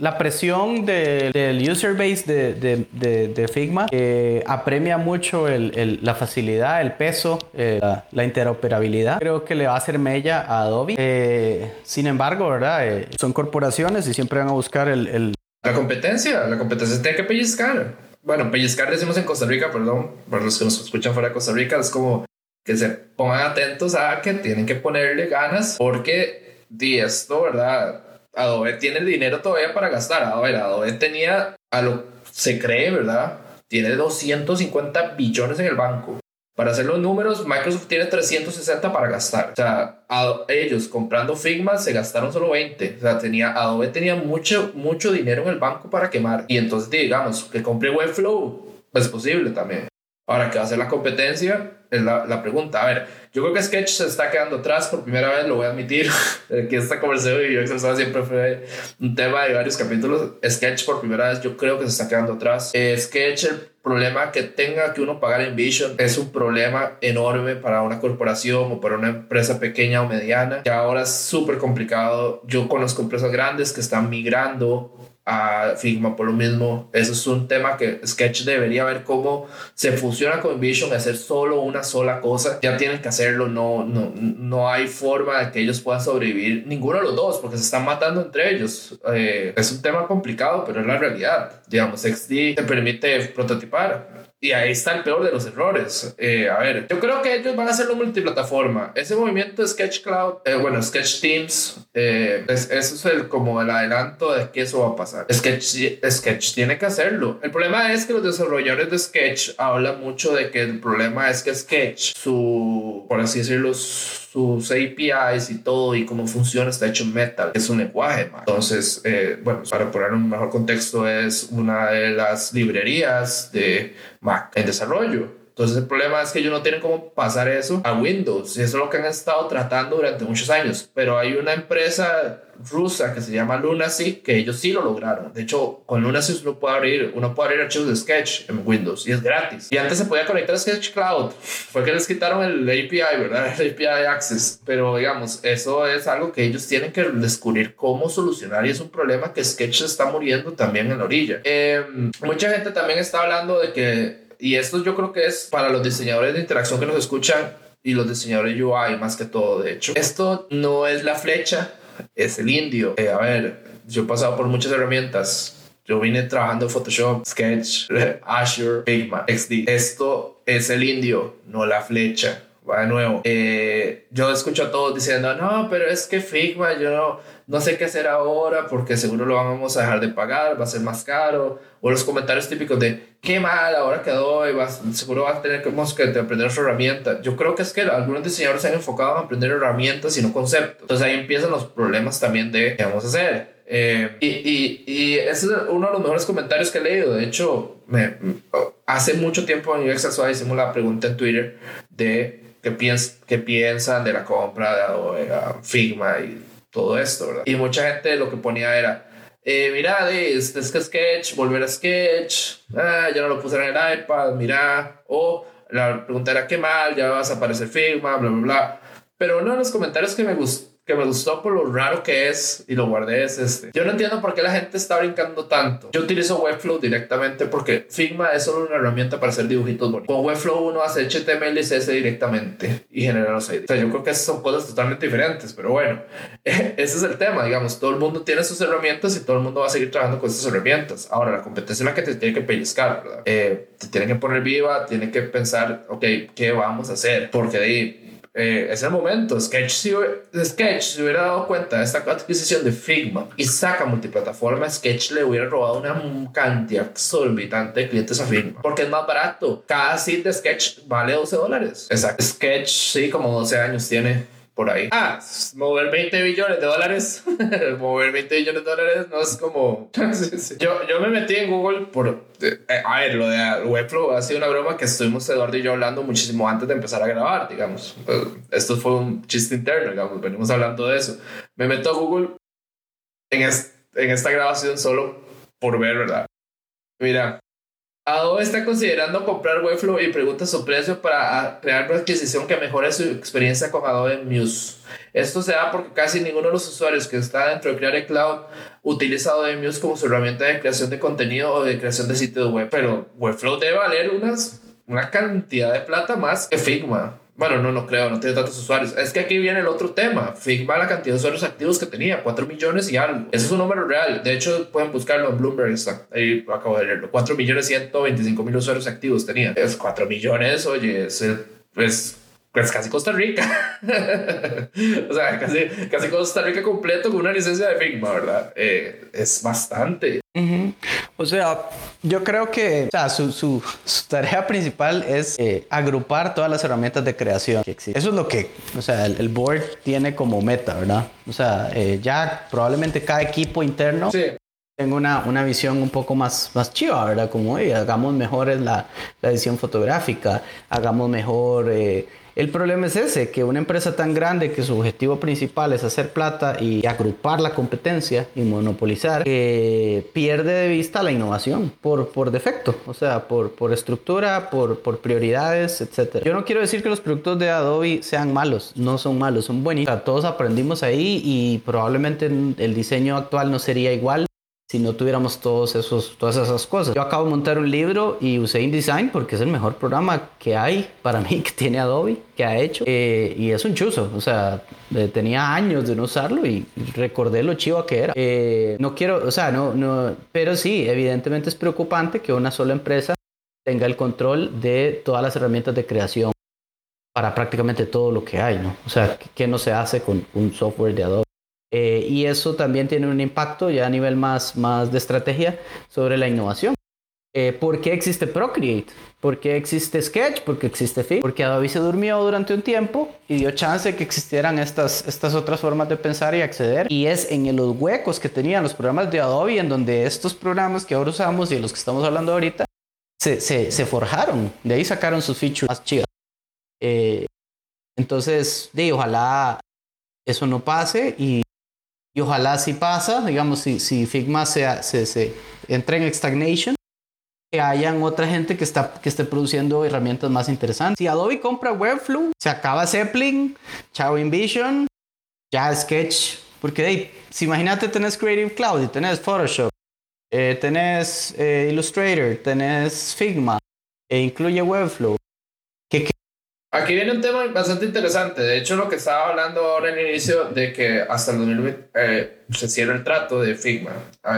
la presión de- del user base de, de- de- Figma eh, apremia mucho el- el- la facilidad, el peso, eh, la, la interoperabilidad. Creo que le va a hacer mella a Adobe. Eh, sin embargo, ¿verdad? Eh, son corporaciones y siempre van a buscar el, el- La competencia, la competencia tiene que pellizcar. Bueno, pellizcar decimos en Costa Rica, perdón, para los que nos escuchan fuera de Costa Rica, es como que se pongan atentos a que tienen que ponerle ganas porque di esto, ¿verdad? Adobe tiene el dinero todavía para gastar. A Adobe tenía, a lo se cree, ¿verdad? Tiene 250 billones en el banco. Para hacer los números, Microsoft tiene 360 para gastar. O sea, ellos comprando Figma se gastaron solo 20. O sea, tenía, Adobe tenía mucho, mucho dinero en el banco para quemar. Y entonces, digamos, que compre Webflow, es posible también. Ahora, ¿qué va a hacer la competencia? Es la, la pregunta. A ver, yo creo que Sketch se está quedando atrás por primera vez, lo voy a admitir. Eh, que esta conversación y yo expresaba siempre fue un tema de varios capítulos. Sketch por primera vez, yo creo que se está quedando atrás. Eh, Sketch, el problema que tenga que uno pagar en Vision es un problema enorme para una corporación o para una empresa pequeña o mediana, que ahora es súper complicado. Yo conozco empresas grandes que están migrando a Figma por lo mismo. Eso es un tema que Sketch debería ver cómo se fusiona con Vision, hacer solo una sola cosa. Ya tienen que hacerlo, no, no, no hay forma de que ellos puedan sobrevivir, ninguno de los dos, porque se están matando entre ellos. Eh, es un tema complicado, pero es la realidad. Digamos, XD te permite prototipar. Y ahí está el peor de los errores. Eh, a ver, yo creo que ellos van a hacerlo multiplataforma. Ese movimiento de Sketch Cloud, eh, bueno, Sketch Teams, eh, es- eso es el, como el adelanto de que eso va a pasar. Sketch, Sketch tiene que hacerlo. El problema es que los desarrolladores de Sketch hablan mucho de que el problema es que Sketch, su, por así decirlo, sus APIs y todo y cómo funciona está hecho en Metal, es un lenguaje. Entonces, eh, bueno, para poner un mejor contexto, es una de las librerías de Mac en desarrollo. Entonces el problema es que ellos no tienen cómo pasar eso a Windows y eso es lo que han estado tratando durante muchos años. Pero hay una empresa rusa que se llama Lunacy que ellos sí lo lograron. De hecho, con Lunacy uno puede abrir, uno puede abrir archivos de Sketch en Windows y es gratis. Y antes se podía conectar a Sketch Cloud. Fue que les quitaron el API, ¿verdad? El API Access. Pero digamos, eso es algo que ellos tienen que descubrir cómo solucionar y es un problema que Sketch está muriendo también en la orilla. Eh, mucha gente también está hablando de que y esto yo creo que es para los diseñadores de interacción que nos escuchan y los diseñadores UI más que todo, de hecho. Esto no es la flecha, es el indio. Eh, a ver, yo he pasado por muchas herramientas. Yo vine trabajando en Photoshop, Sketch, Azure, Figma, XD. Esto es el indio, no la flecha. Va de nuevo. Eh, yo escucho a todos diciendo, no, pero es que Figma, yo no, no sé qué hacer ahora porque seguro lo vamos a dejar de pagar, va a ser más caro. O los comentarios típicos de, qué mal, ahora quedó y vas, seguro vas a tener que, que aprender otra herramienta. Yo creo que es que algunos diseñadores se han enfocado en aprender herramientas y no conceptos. Entonces ahí empiezan los problemas también de qué vamos a hacer. Eh, y, y, y ese es uno de los mejores comentarios que he leído. De hecho, me, hace mucho tiempo en UX hicimos la pregunta en Twitter de qué, piens, qué piensan de la compra de a Figma y todo esto, ¿verdad? Y mucha gente lo que ponía era, eh, mira, de, es, es que Sketch, volver a Sketch, ah, ya no lo puse en el iPad, mira, o la pregunta era, qué mal, ya vas a aparecer Figma, bla, bla, bla. Pero uno de los comentarios que me gustó que me gustó por lo raro que es y lo guardé es este. Yo no entiendo por qué la gente está brincando tanto. Yo utilizo Webflow directamente porque Figma es solo una herramienta para hacer dibujitos bonitos. Con Webflow uno hace HTML y CSS directamente y genera los edits. O sea, yo creo que son cosas totalmente diferentes, pero bueno, ese es el tema, digamos, todo el mundo tiene sus herramientas y todo el mundo va a seguir trabajando con esas herramientas. Ahora, la competencia es la que te tiene que pellizcar, ¿verdad? Eh, te tiene que poner viva, tiene que pensar, ok, ¿qué vamos a hacer? Porque de ahí eh, es el momento. Sketch si, Sketch se hubiera dado cuenta de esta adquisición de Figma y saca multiplataforma, Sketch le hubiera robado una cantidad exorbitante de clientes a Figma porque es más barato. Cada seed de Sketch vale 12 dólares. Exacto. Sketch, sí, como 12 años tiene. Por ahí. Ah, mover 20 billones de dólares, mover 20 billones de dólares no es como... Yo, yo me metí en Google por... Eh, a ver, lo de Webflow ha sido una broma que estuvimos Eduardo y yo hablando muchísimo antes de empezar a grabar, digamos. Pues, esto fue un chiste interno, digamos, venimos hablando de eso. Me meto a Google en, en esta grabación solo por ver, ¿verdad? Mira, Adobe está considerando comprar Webflow y pregunta su precio para crear una adquisición que mejore su experiencia con Adobe Muse. Esto se da porque casi ninguno de los usuarios que está dentro de Creative Cloud utiliza Adobe Muse como su herramienta de creación de contenido o de creación de sitios web. Pero Webflow debe valer unas, una cantidad de plata más que Figma. Bueno, no, no creo, no tiene tantos usuarios. Es que aquí viene el otro tema. Figma, la cantidad de usuarios activos que tenía, 4 millones y algo. Ese es un número real. De hecho, pueden buscarlo en Bloomberg. Ahí acabo de leerlo. 4 millones 125 mil usuarios activos tenía. Es 4 millones, oye, es, es pues casi Costa Rica. o sea, casi, casi Costa Rica completo con una licencia de Figma, ¿verdad? Eh, es bastante. O sea, yo creo que o sea, su, su, tarea principal es eh, agrupar todas las herramientas de creación que existen. Eso es lo que, o sea, el, board tiene como meta, ¿verdad? O sea, eh, ya probablemente cada equipo interno sí tengo una, una, visión un poco más, más chiva, ¿verdad? Como, hagamos mejor la, la edición fotográfica, hagamos mejor eh, el problema es ese, que una empresa tan grande que su objetivo principal es hacer plata y agrupar la competencia y monopolizar, pierde de vista la innovación por, por defecto, o sea, por, por estructura, por, por prioridades, etc. Yo no quiero decir que los productos de Adobe sean malos, no son malos, son buenísimos. todos aprendimos ahí y probablemente el diseño actual no sería igual si no tuviéramos todos esos, todas esas cosas. Yo acabo de montar un libro y usé InDesign porque es el mejor programa que hay para mí que tiene Adobe, que ha hecho. Eh, y es un chuzo, o sea, eh, tenía años de no usarlo y recordé lo chivo que era. Eh, no quiero, o sea, no, no, pero sí, evidentemente es preocupante que una sola empresa tenga el control de todas las herramientas de creación para prácticamente todo lo que hay, ¿no? O sea, ¿qué no se hace con un software de Adobe? Eh, y eso también tiene un impacto ya a nivel más, más de estrategia sobre la innovación. Eh, ¿Por qué existe Procreate? ¿Por qué existe Sketch? ¿Por qué existe Figma? Porque Adobe se durmió durante un tiempo y dio chance que existieran estas, estas otras formas de pensar y acceder. Y es en los huecos que tenían los programas de Adobe en donde estos programas que ahora usamos y de los que estamos hablando ahorita se, se, se forjaron. De ahí sacaron sus features más chidas. Eh, entonces, de, ojalá eso no pase y y ojalá si pasa, digamos, si, si Figma se, se, se entra en stagnation, que hayan otra gente que, está, que esté produciendo herramientas más interesantes. Si Adobe compra Webflow, se acaba Zeppelin, chao InVision, ya Sketch. Porque si imagínate tenés Creative Cloud y tenés Photoshop, eh, tenés eh, Illustrator, tenés Figma, e incluye Webflow. Aquí viene un tema bastante interesante. De hecho, lo que estaba hablando ahora en el inicio de que hasta el 2020 eh, se cierra el trato de Figma.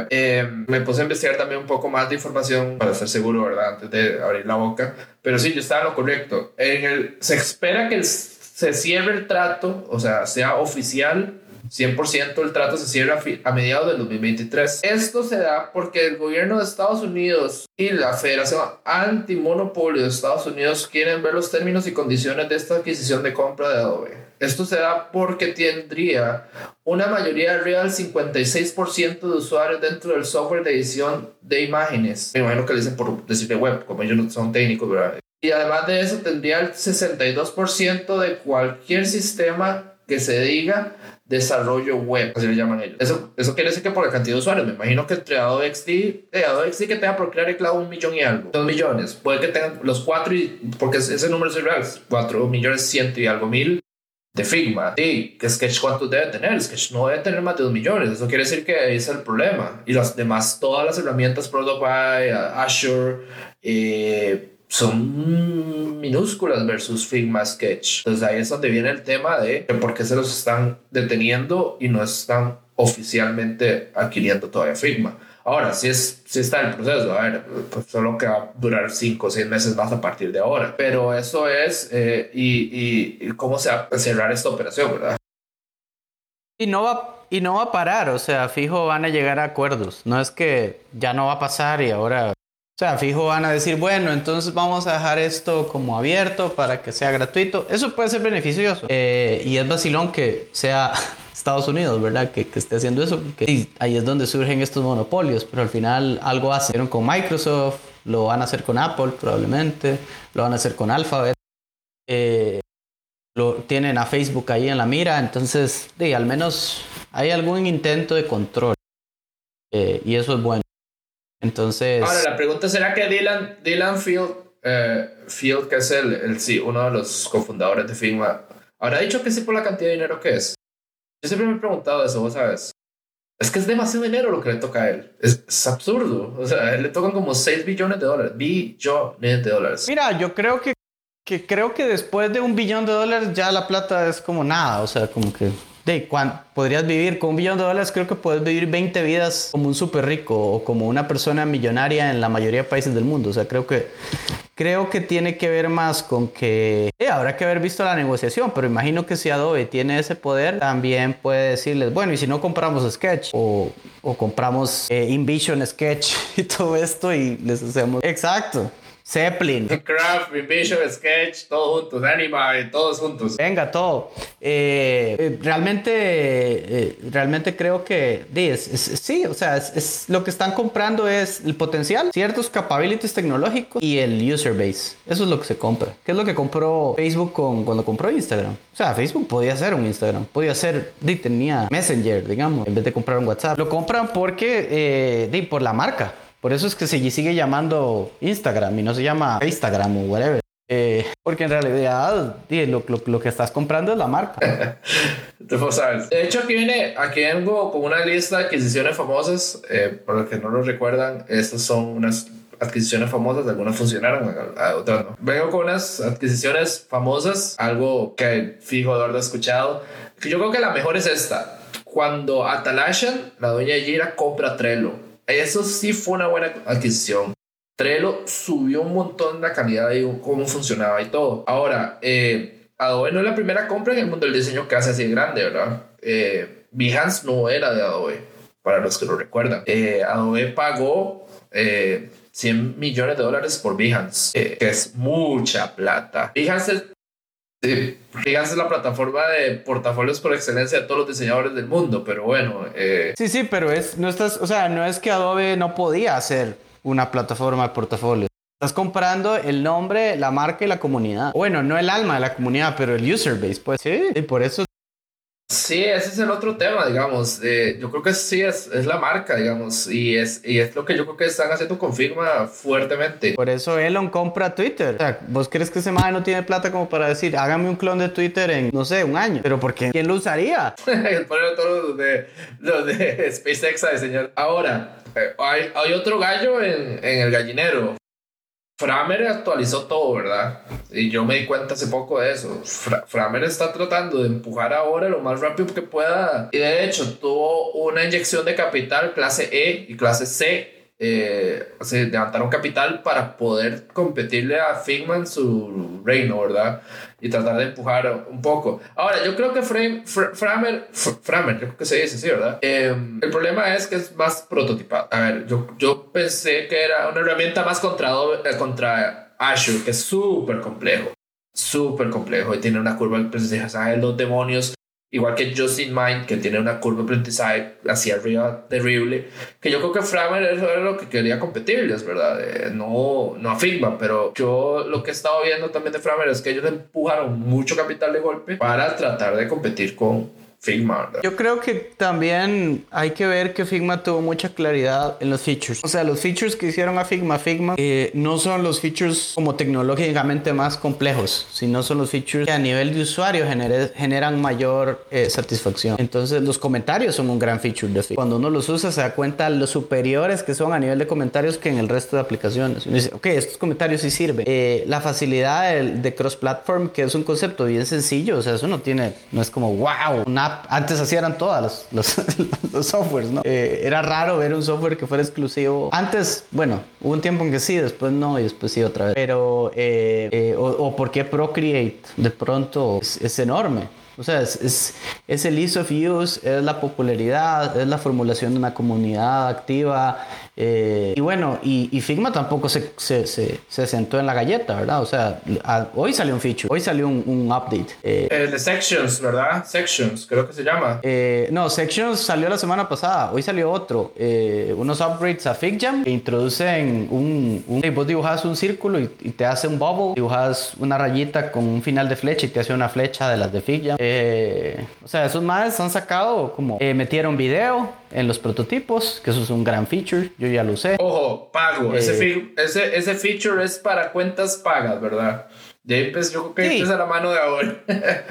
Eh, me puse a investigar también un poco más de información para estar seguro, ¿verdad? Antes de abrir la boca. Pero sí, yo estaba en lo correcto. En el, se espera que se cierre el trato, o sea, sea oficial 100% el trato se cierra a mediados del 2023. Esto se da porque el gobierno de Estados Unidos y la Federación Antimonopolio de Estados Unidos quieren ver los términos y condiciones de esta adquisición de compra de Adobe. Esto se da porque tendría una mayoría real 56% de usuarios dentro del software de edición de imágenes. Me imagino que le dicen por decirle web, como ellos no son técnicos, ¿verdad? Y además de eso tendría el 62% de cualquier sistema que se diga desarrollo web, así le llaman ellos. Eso, eso quiere decir que por la cantidad de usuarios, me imagino que entre Adobe XD, eh, Adobe XD que tenga por crear el cloud un millón y algo, dos millones, puede que tengan los cuatro, y, porque ese número es real, cuatro millones ciento y algo mil de Figma. Y que Sketch cuánto debe tener, Sketch no debe tener más de dos millones, eso quiere decir que ese es el problema. Y las demás, todas las herramientas, Product Azure, eh, son minúsculas versus Figma Sketch. Entonces ahí es donde viene el tema de por qué se los están deteniendo y no están oficialmente adquiriendo todavía Figma. Ahora, si, es, si está el proceso, a ver, pues solo que va a durar 5 o 6 meses más a partir de ahora. Pero eso es, eh, y, y, cómo se va a cerrar esta operación, ¿verdad? Y no, va, y no va a parar, o sea, fijo, van a llegar a acuerdos. No es que ya no va a pasar y ahora sea, fijo van a decir, bueno, entonces vamos a dejar esto como abierto para que sea gratuito. Eso puede ser beneficioso. Eh, y es vacilón que sea Estados Unidos, ¿verdad? Que, que esté haciendo eso. Que, ahí es donde surgen estos monopolios. Pero al final algo hacen con Microsoft, lo van a hacer con Apple probablemente, lo van a hacer con Alphabet. Eh, lo, tienen a Facebook ahí en la mira. Entonces, sí, al menos hay algún intento de control. Eh, y eso es bueno. Entonces. Ahora, la pregunta será que Dylan, Dylan Field, eh, Field, que es el, el, sí, uno de los cofundadores de Figma, habrá dicho que sí por la cantidad de dinero que es. Yo siempre me he preguntado eso, vos sabes. Es que es demasiado dinero lo que le toca a él. Es, es absurdo. O sea, le tocan como 6 billones de dólares. Billones de dólares. Mira, yo creo que, que creo que después de un billón de dólares ya la plata es como nada. O sea, como que de podrías vivir con un billón de dólares, creo que puedes vivir 20 vidas como un súper rico o como una persona millonaria en la mayoría de países del mundo. O sea, creo que, creo que tiene que ver más con que eh, habrá que haber visto la negociación, pero imagino que si Adobe tiene ese poder, también puede decirles, bueno, y si no compramos Sketch o, o compramos eh, InVision Sketch y todo esto y les hacemos... Exacto. Zeppelin. Craft, Vision, Sketch, todos juntos, Anima, todos juntos. Venga, todo. Eh, realmente, eh, realmente creo que sí, o sea, es, lo que están comprando es el potencial, ciertos capabilities tecnológicos y el user base. Eso es lo que se compra. ¿Qué es lo que compró Facebook con, cuando compró Instagram? O sea, Facebook podía ser un Instagram, podía ser, tenía Messenger, digamos, en vez de comprar un WhatsApp. Lo compran porque, eh, por la marca. Por eso es que se sigue llamando Instagram y no se llama Instagram o whatever. Eh, porque en realidad lo, lo, lo, que estás comprando es la marca. De hecho, aquí viene, aquí vengo con una lista de adquisiciones famosas. Eh, para los que no lo recuerdan, estas son unas adquisiciones famosas, algunas funcionaron, otras no. Vengo con unas adquisiciones famosas, algo que fijo Eduardo ha escuchado. Yo creo que la mejor es esta. Cuando Atalashan, la dueña de Gira, compra Trello eso sí fue una buena adquisición. Trello subió un montón la calidad de cómo funcionaba y todo. Ahora, eh, Adobe no es la primera compra en el mundo del diseño que hace así grande, ¿verdad? Eh, Behance no era de Adobe, para los que lo recuerdan. Eh, Adobe pagó 100 millones de dólares por Behance, que es mucha plata. Behance es Sí, es la plataforma de portafolios por excelencia de todos los diseñadores del mundo, pero bueno. Eh... Sí, sí, pero es, no estás, o sea, no es que Adobe no podía hacer una plataforma de portafolios. Estás comprando el nombre, la marca y la comunidad. Bueno, no el alma de la comunidad, pero el user base, pues. Sí, y por eso Sí, ese es el otro tema, digamos. Eh, yo creo que sí es, es la marca, digamos, y es, y es lo que yo creo que están haciendo confirma fuertemente. Por eso Elon compra Twitter. O sea, ¿vos crees que ese man no tiene plata como para decir, hágame un clon de Twitter en, no sé, un año? Pero ¿por qué? ¿Quién lo usaría? Poner todos los de, los de SpaceX a diseñar. Ahora, eh, hay, hay otro gallo en, en el gallinero. Framer actualizó todo, ¿verdad? Y yo me di cuenta hace poco de eso. Framer está tratando de empujar ahora lo más rápido que pueda. Y de hecho, tuvo una inyección de capital clase E y clase C eh, se levantaron capital para poder competirle a Figma su reino, ¿verdad? Y tratar de empujar un poco. Ahora, yo creo que Frame, Framer, Framer, yo creo que se dice así, ¿verdad? Em, el problema es que es más prototipado. A ver, yo, yo pensé que era una herramienta más contra, eh, contra Azure, que es súper complejo. Súper complejo y tiene una curva de aprendizaje de los demonios igual que Justin Mind, que tiene una curva de aprendizaje hacia arriba terrible, que yo creo que Framer era lo que quería competirles, ¿verdad? Eh, no, no a Figma, pero yo lo que he estado viendo también de Framer es que ellos empujaron mucho capital de golpe para tratar de competir con, Figma. Yo creo que también hay que ver que Figma tuvo mucha claridad en los features. O sea, los features que hicieron a Figma, Figma, eh, no son los features como tecnológicamente más complejos, sino son los features que a nivel de usuario generan mayor eh, satisfacción. Entonces, los comentarios son un gran feature de Figma. Cuando uno los usa, se da cuenta los superiores que son a nivel de comentarios que en el resto de aplicaciones. Uno dice, ok, estos comentarios sí sirven. Eh, la facilidad de, cross-platform, que es un concepto bien sencillo, o sea, eso no tiene, no es como, wow, una antes así eran todas los, los, softwares, ¿no? Eh, era raro ver un software que fuera exclusivo. Antes, bueno, hubo un tiempo en que sí, después no, y después sí otra vez. Pero, eh, eh, o, o por qué Procreate de pronto es, enorme. O sea, es, es, el ease of use, es la popularidad, es la formulación de una comunidad activa, Eh, y bueno, y, Figma tampoco se, se, se, sentó en la galleta, ¿verdad? O sea, hoy salió un feature, hoy salió un, un update. Eh, el de Sections, ¿verdad? Sections, creo que se llama. Eh, no, Sections salió la semana pasada, hoy salió otro. unos upgrades a FigJam que introducen un... un vos dibujas un círculo y, te hace un bubble, dibujas una rayita con un final de flecha y te hace una flecha de las de FigJam. o sea, esos más han sacado como... metieron video en los prototipos, que eso es un gran feature, yo ya lo usé. Ojo, pago, ese, eh, ese, ese feature es para cuentas pagas, ¿verdad? De ahí pues yo creo que sí. es a la mano de ahora.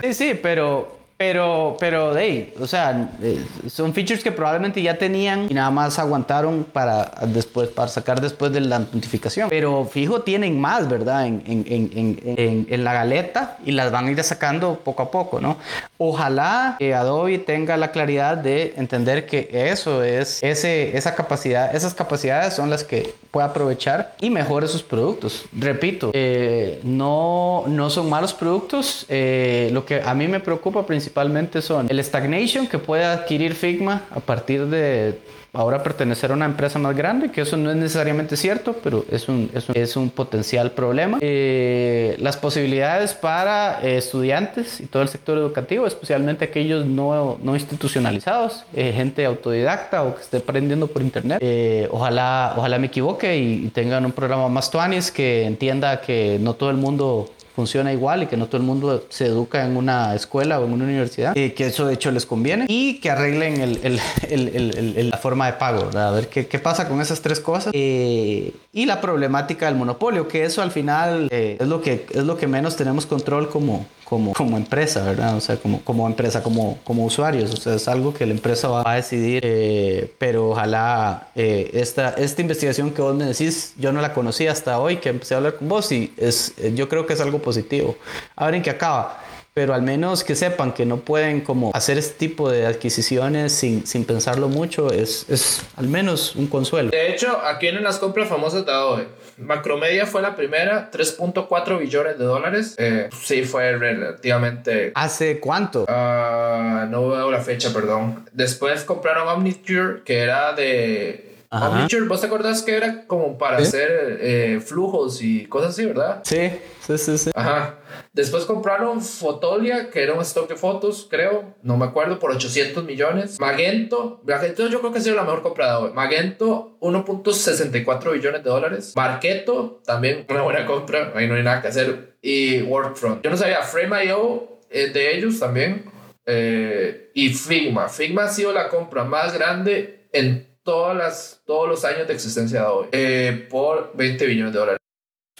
sí, sí, pero pero, pero, hey, o sea, eh, son features que probablemente ya tenían y nada más aguantaron para después, para sacar después de la notificación. Pero fijo, tienen más, ¿verdad? En, en, en, en, la galeta y las van a ir sacando poco a poco, ¿no? Ojalá Adobe tenga la claridad de entender que eso es, ese, esa capacidad, esas capacidades son las que puede aprovechar y mejore sus productos. Repito, eh, no, no son malos productos. Eh, lo que a mí me preocupa principalmente principalmente son el stagnation que puede adquirir Figma a partir de ahora pertenecer a una empresa más grande, que eso no es necesariamente cierto, pero es un, es un, es un potencial problema. Eh, las posibilidades para eh, estudiantes y todo el sector educativo, especialmente aquellos no, no institucionalizados, eh, gente autodidacta o que esté aprendiendo por internet. ojalá, ojalá me equivoque y, tengan un programa más tuanis que entienda que no todo el mundo funciona igual y que no todo el mundo se educa en una escuela o en una universidad, y que eso de hecho les conviene y que arreglen el, el, la forma de pago, a ver qué, qué, pasa con esas tres cosas eh, y la problemática del monopolio, que eso al final eh, es, lo que, es lo que menos tenemos control como, como, como empresa, ¿verdad? O sea, como, como empresa, como, como usuarios. O sea, es algo que la empresa va a decidir, eh, pero ojalá eh, esta, esta investigación que vos me decís, yo no la conocí hasta hoy que empecé a hablar con vos y es, yo creo que es algo positivo. Ahora en que acaba pero al menos que sepan que no pueden como hacer este tipo de adquisiciones sin, sin pensarlo mucho es, es, al menos un consuelo. De hecho, aquí en las compras famosas de hoy, Macromedia fue la primera, 3.4 billones de dólares. Eh, sí, fue relativamente... ¿Hace cuánto? Uh, no veo la fecha, perdón. Después compraron Omniture, que era de Omniture, ¿vos te acordás que era como para hacer eh, flujos y cosas así, verdad? Sí, sí, sí, sí. Ajá. Después compraron Fotolia, que era un stock de fotos, creo, no me acuerdo, por 800 millones. Magento, Magento yo creo que ha sido la mejor comprada hoy. Magento, 1.64 billones de dólares. Marketo, también una buena compra, ahí no hay nada que hacer. Y Workfront. Yo no sabía, Frame.io eh, de ellos también. Eh, y Figma. Figma ha sido la compra más grande en todas las, todos los años de existencia de hoy eh, por 20 billones de dólares.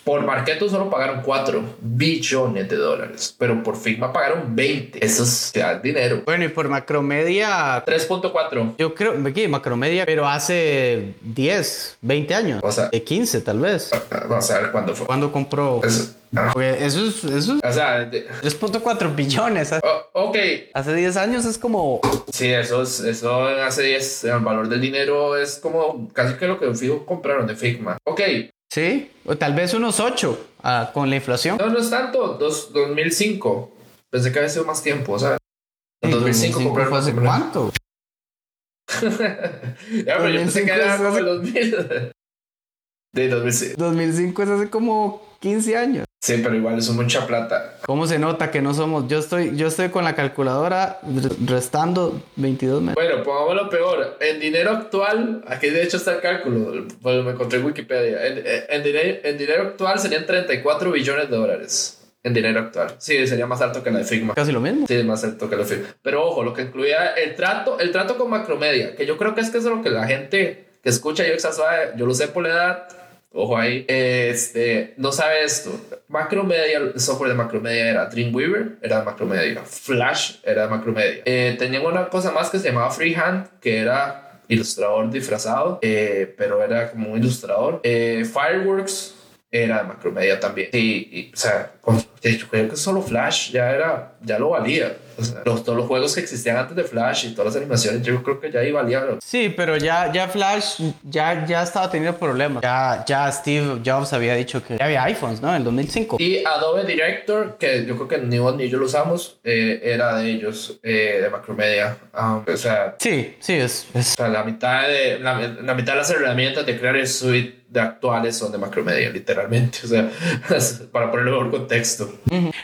Por Marketo solo pagaron 4 billones de dólares, pero por Figma pagaron 20. Eso es dinero. Bueno, y por Macromedia 3.4. Yo creo, aquí Macromedia, pero hace 10, 20 años. O sea, de 15 tal vez. Vamos a ver cuándo fue. ¿Cuándo compró? Eso, eso es, eso o sea, 3.4 billones. Oh, ok. Hace 10 años es como. Sí, eso, es, eso hace 10, el valor del dinero es como casi que lo que Figo compraron de Figma. Ok, Sí, o tal vez unos 8 ah, con la inflación. No, no es tanto, Dos, 2005. Pensé que había sido más tiempo, o sea. En 2005, 2005 fue hace cuánto? ya, pero yo pensé que era el 2000. De 2005. 2005 es hace como 15 años. Sí, pero igual es mucha plata. ¿Cómo se nota que no somos? Yo estoy, yo estoy con la calculadora restando 22 meses. Bueno, pongámoslo peor. En dinero actual, aquí de hecho está el cálculo, pues me encontré en Wikipedia. En, dinero, en dinero actual serían 34 billones de dólares. En dinero actual. Sí, sería más alto que la de Figma. Casi lo mismo. Sí, más alto que la de Figma. Pero ojo, lo que incluía el trato, el trato con Macromedia, que yo creo que es que es lo que la gente que escucha yo, yo lo sé por la edad Ojo ahí. Este, no sabe esto. Macromedia, el software de Macromedia era Dreamweaver, era de Macromedia. Flash era de Macromedia. Eh, tenían una cosa más que se llamaba Freehand, que era ilustrador disfrazado, eh, pero era como un ilustrador. Eh, Fireworks era de Macromedia también. Sí, o sea, yo creo que solo Flash ya era, ya lo valía. O sea, los, todos los juegos que existían antes de Flash y todas las animaciones, yo creo que ya ahí valía. Sí, pero ya, ya Flash ya, ya estaba teniendo problemas. Ya, ya Steve Jobs había dicho que ya había iPhones, ¿no? En el 2005. Y Adobe Director, que yo creo que ni vos ni yo lo usamos, eh, era de ellos, eh, de Macromedia. Um, o sea, sí, sí, es. O sea, la mitad, de, la, la mitad de las herramientas de crear el suite de actuales son de Macromedia, literalmente. O sea, para ponerlo en contexto.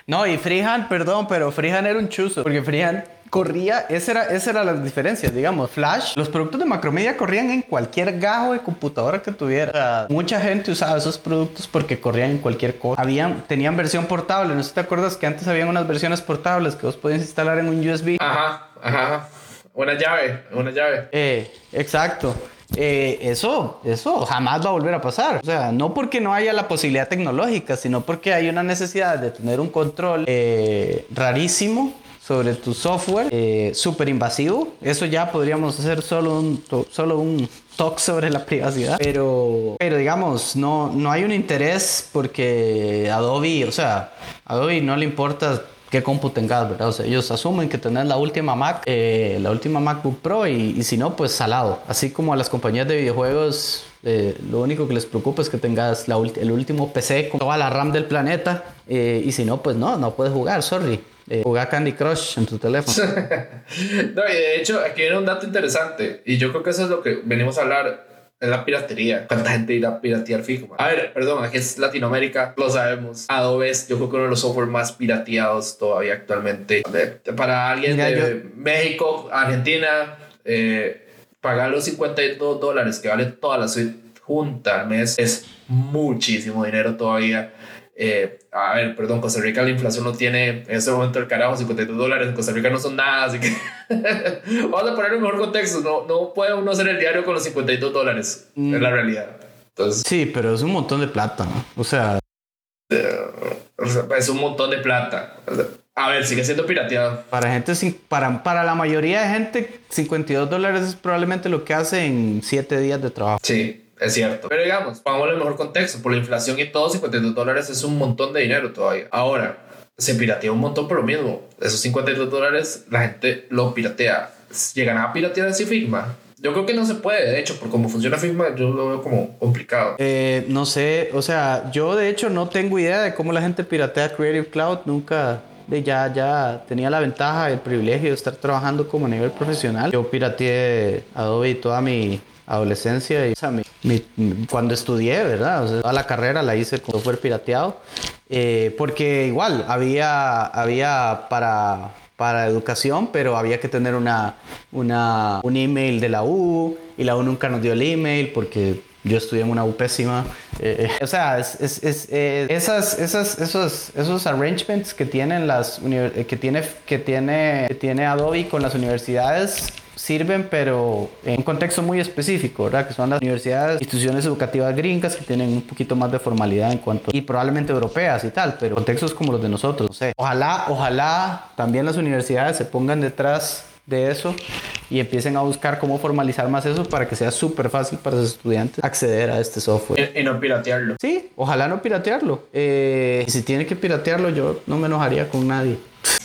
No, y Freehand, perdón, pero Freehand era un chuzo, porque Freehand corría, esa era, esa era la diferencia, digamos, Flash, los productos de Macromedia corrían en cualquier gajo de computadora que tuviera. mucha gente usaba esos productos porque corrían en cualquier cosa. Habían, tenían versión portable, no sé si te acuerdas que antes habían unas versiones portables que vos podías instalar en un USB. Ajá, ajá. Una llave, una llave. Eh, exacto. Eh, eso, eso jamás va a volver a pasar. O sea, no porque no haya la posibilidad tecnológica, sino porque hay una necesidad de tener un control eh, rarísimo sobre tu software, eh, súper invasivo. Eso ya podríamos hacer solo un, solo un talk sobre la privacidad. Pero, pero digamos, no, no hay un interés porque Adobe, o sea, Adobe no le importa qué compu tengas, ¿verdad? O sea, ellos asumen que tenés la última Mac, eh, la última MacBook Pro y, si no, pues salado. Así como a las compañías de videojuegos, eh, lo único que les preocupa es que tengas la el último PC con toda la RAM del planeta eh, y si no, pues no, no puedes jugar, sorry. jugar Candy Crush en tu teléfono. no, y de hecho, aquí viene un dato interesante y yo creo que eso es lo que venimos a hablar es la piratería. ¿Cuánta gente irá a piratear Figma? A ver, perdón, aquí es Latinoamérica, lo sabemos. Adobe es, yo creo que uno de los software más pirateados todavía actualmente. Para alguien de México, Argentina, eh, pagar los 52 dólares que vale toda la suite junta al mes es muchísimo dinero todavía. Eh, a ver, perdón, Costa Rica la inflación no tiene en este momento el carajo 52 dólares. En Costa Rica no son nada, así que vamos a poner un mejor contexto. No, no puede uno hacer el diario con los 52 dólares. Es la mm. realidad. Entonces, sí, pero es un montón de plata, ¿no? O sea, es un montón de plata. A ver, sigue siendo pirateado. Para gente, para, para la mayoría de gente, 52 dólares es probablemente lo que hace en 7 días de trabajo. Sí es cierto. Pero digamos, pongámoslo en mejor contexto. Por la inflación y todo, 52 dólares es un montón de dinero todavía. Ahora, se piratea un montón por lo mismo. Esos 52 dólares, la gente lo piratea. ¿Llegan a piratear así Figma? Yo creo que no se puede, de hecho, por cómo funciona Figma, yo lo veo como complicado. Eh, no sé, o sea, yo de hecho no tengo idea de cómo la gente piratea Creative Cloud. Nunca, de ya, ya tenía la ventaja, el privilegio de estar trabajando como a nivel profesional. Yo pirateé Adobe y toda mi adolescencia y cuando estudié, ¿verdad? O sea, toda la carrera la hice con software pirateado, eh, porque igual había, había para, para educación, pero había que tener una, una, un email de la U y la U nunca nos dio el email porque yo estudié en una U pésima. Eh, eh, o sea, es, es, es, esas, esas, esos, esos arrangements que tienen las que tiene, que tiene, que tiene Adobe con las universidades sirven, pero en un contexto muy específico, ¿verdad? Que son las universidades, instituciones educativas gringas que tienen un poquito más de formalidad en cuanto y probablemente europeas y tal, pero contextos como los de nosotros, no sé. Ojalá, ojalá también las universidades se pongan detrás de eso y empiecen a buscar cómo formalizar más eso para que sea súper fácil para los estudiantes acceder a este software. Y, no piratearlo. Sí, ojalá no piratearlo. Eh, si tiene que piratearlo, yo no me enojaría con nadie.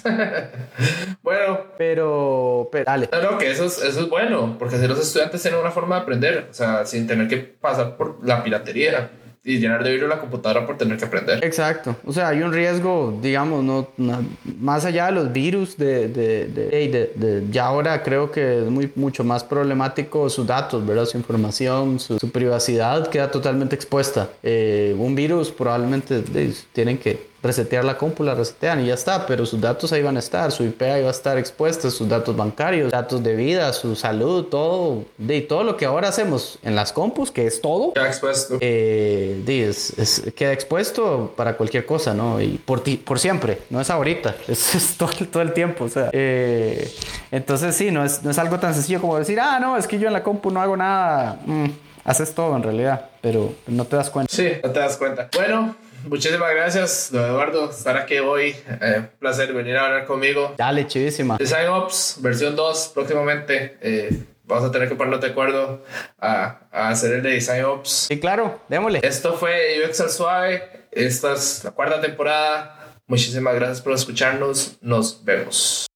bueno, pero, pero dale. No, que eso es, eso es bueno, porque si los estudiantes tienen una forma de aprender, o sea, sin tener que pasar por la piratería y llenar de virus la computadora por tener que aprender. Exacto. O sea, hay un riesgo, digamos, no, más allá de los virus, de, de, de, ya ahora creo que es muy, mucho más problemático sus datos, ¿verdad? Su información, su, privacidad queda totalmente expuesta. Eh, un virus probablemente tienen que resetear la compu, la resetean y ya está, pero sus datos ahí van a estar, su IP ahí va a estar expuesta, sus datos bancarios, datos de vida, su salud, todo, de todo lo que ahora hacemos en las compus, que es todo, queda expuesto. Eh, es, queda expuesto para cualquier cosa, ¿no? Y por, ti, por siempre, no es ahorita, es, todo, todo, el tiempo, o sea, eh, entonces sí, no es, no es algo tan sencillo como decir, ah, no, es que yo en la compu no hago nada. Mm, haces todo en realidad, pero no te das cuenta. Sí, no te das cuenta. Bueno, Muchísimas gracias, don Eduardo, estar aquí hoy. Eh, placer venir a hablar conmigo. Dale, chivísima. Design Ops, versión 2, próximamente. Eh, vamos a tener que ponernos de acuerdo a, a, hacer el de Design Ops. Sí, claro, démosle. Esto fue UX al Suave. Esta es la cuarta temporada. Muchísimas gracias por escucharnos. Nos vemos.